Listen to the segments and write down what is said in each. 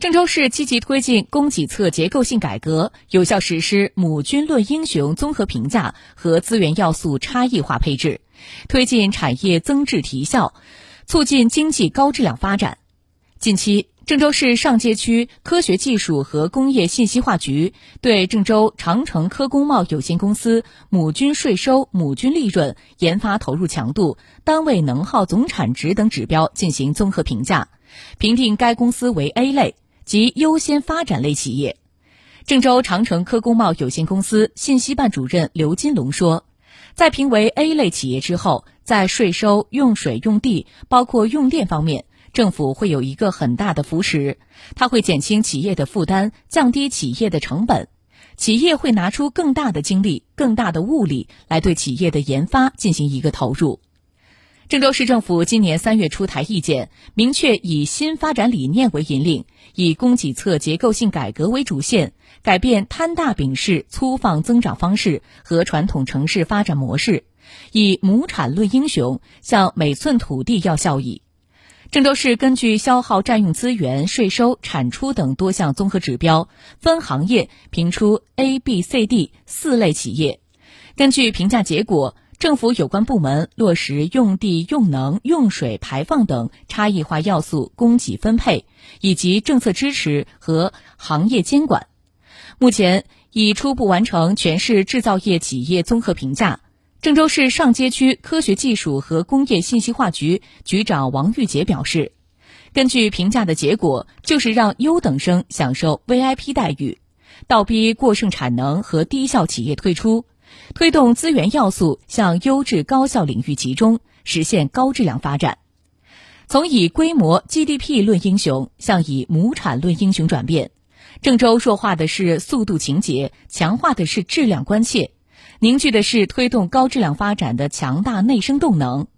郑州市积极推进供给侧结构性改革，有效实施“母军论英雄”综合评价和资源要素差异化配置，推进产业增质提效，促进经济高质量发展。近期，郑州市上街区科学技术和工业信息化局对郑州长城科工贸有限公司母军税收、母军利润、研发投入强度、单位能耗总产值等指标进行综合评价，评定该公司为 A 类。及优先发展类企业，郑州长城科工贸有限公司信息办主任刘金龙说，在评为 A 类企业之后，在税收、用水、用地，包括用电方面，政府会有一个很大的扶持，它会减轻企业的负担，降低企业的成本，企业会拿出更大的精力、更大的物力来对企业的研发进行一个投入。郑州市政府今年三月出台意见，明确以新发展理念为引领，以供给侧结构性改革为主线，改变摊大饼式粗放增长方式和传统城市发展模式，以亩产论英雄，向每寸土地要效益。郑州市根据消耗占用资源、税收、产出等多项综合指标，分行业评出 A、B、C、D 四类企业，根据评价结果。政府有关部门落实用地、用能、用水、排放等差异化要素供给分配，以及政策支持和行业监管。目前已初步完成全市制造业企业综合评价。郑州市上街区科学技术和工业信息化局局长王玉杰表示，根据评价的结果，就是让优等生享受 VIP 待遇，倒逼过剩产能和低效企业退出。推动资源要素向优质高效领域集中，实现高质量发展。从以规模 GDP 论英雄向以亩产论英雄转变，郑州弱化的是速度情节，强化的是质量关切，凝聚的是推动高质量发展的强大内生动能。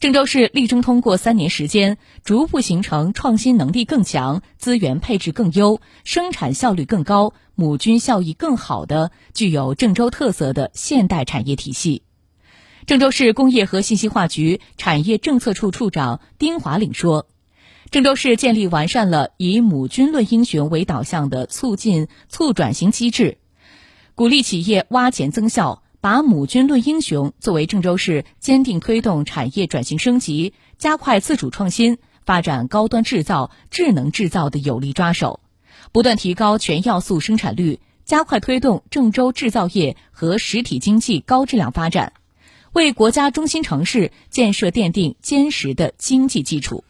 郑州市力争通过三年时间，逐步形成创新能力更强、资源配置更优、生产效率更高、母军效益更好的具有郑州特色的现代产业体系。郑州市工业和信息化局产业政策处处长丁华岭说：“郑州市建立完善了以母军论英雄为导向的促进促转型机制，鼓励企业挖潜增效。”把母军论英雄作为郑州市坚定推动产业转型升级、加快自主创新、发展高端制造、智能制造的有力抓手，不断提高全要素生产率，加快推动郑州制造业和实体经济高质量发展，为国家中心城市建设奠定坚实的经济基础。